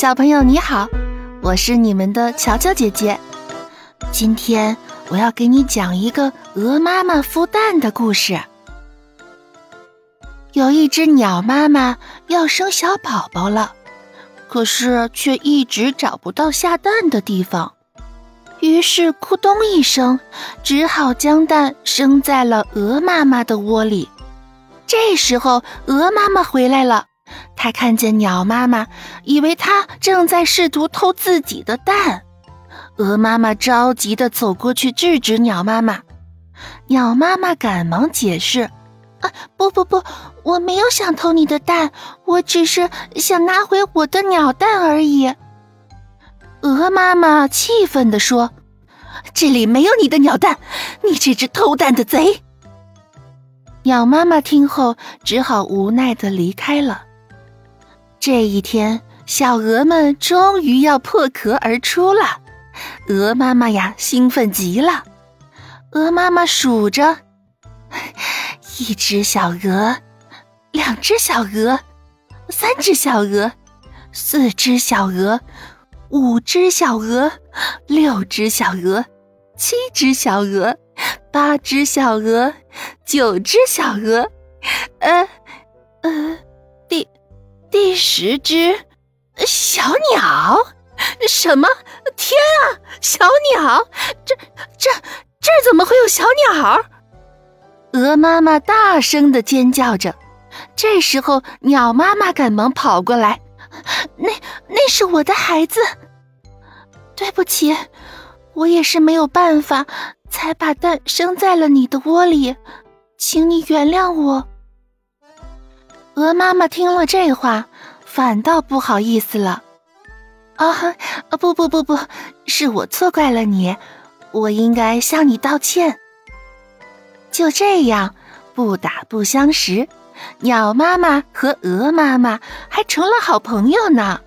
小朋友你好，我是你们的乔乔姐姐。今天我要给你讲一个鹅妈妈孵蛋的故事。有一只鸟妈妈要生小宝宝了，可是却一直找不到下蛋的地方，于是咕咚一声，只好将蛋生在了鹅妈妈的窝里。这时候，鹅妈妈回来了。他看见鸟妈妈，以为它正在试图偷自己的蛋。鹅妈妈着急地走过去制止鸟妈妈。鸟妈妈赶忙解释：“啊，不不不，我没有想偷你的蛋，我只是想拿回我的鸟蛋而已。”鹅妈妈气愤地说：“这里没有你的鸟蛋，你这只偷蛋的贼！”鸟妈妈听后只好无奈地离开了。这一天，小鹅们终于要破壳而出了。鹅妈妈呀，兴奋极了。鹅妈妈数着：一只小鹅，两只小鹅，三只小鹅，四只小鹅，五只小鹅，六只小鹅，七只小鹅，八只小鹅，九只小鹅，呃，呃。第十只小鸟？什么？天啊！小鸟？这、这、这怎么会有小鸟？鹅妈妈大声的尖叫着。这时候，鸟妈妈赶忙跑过来：“那、那是我的孩子。对不起，我也是没有办法，才把蛋生在了你的窝里，请你原谅我。”鹅妈妈听了这话，反倒不好意思了。啊，不不不不，是我错怪了你，我应该向你道歉。就这样，不打不相识，鸟妈妈和鹅妈妈还成了好朋友呢。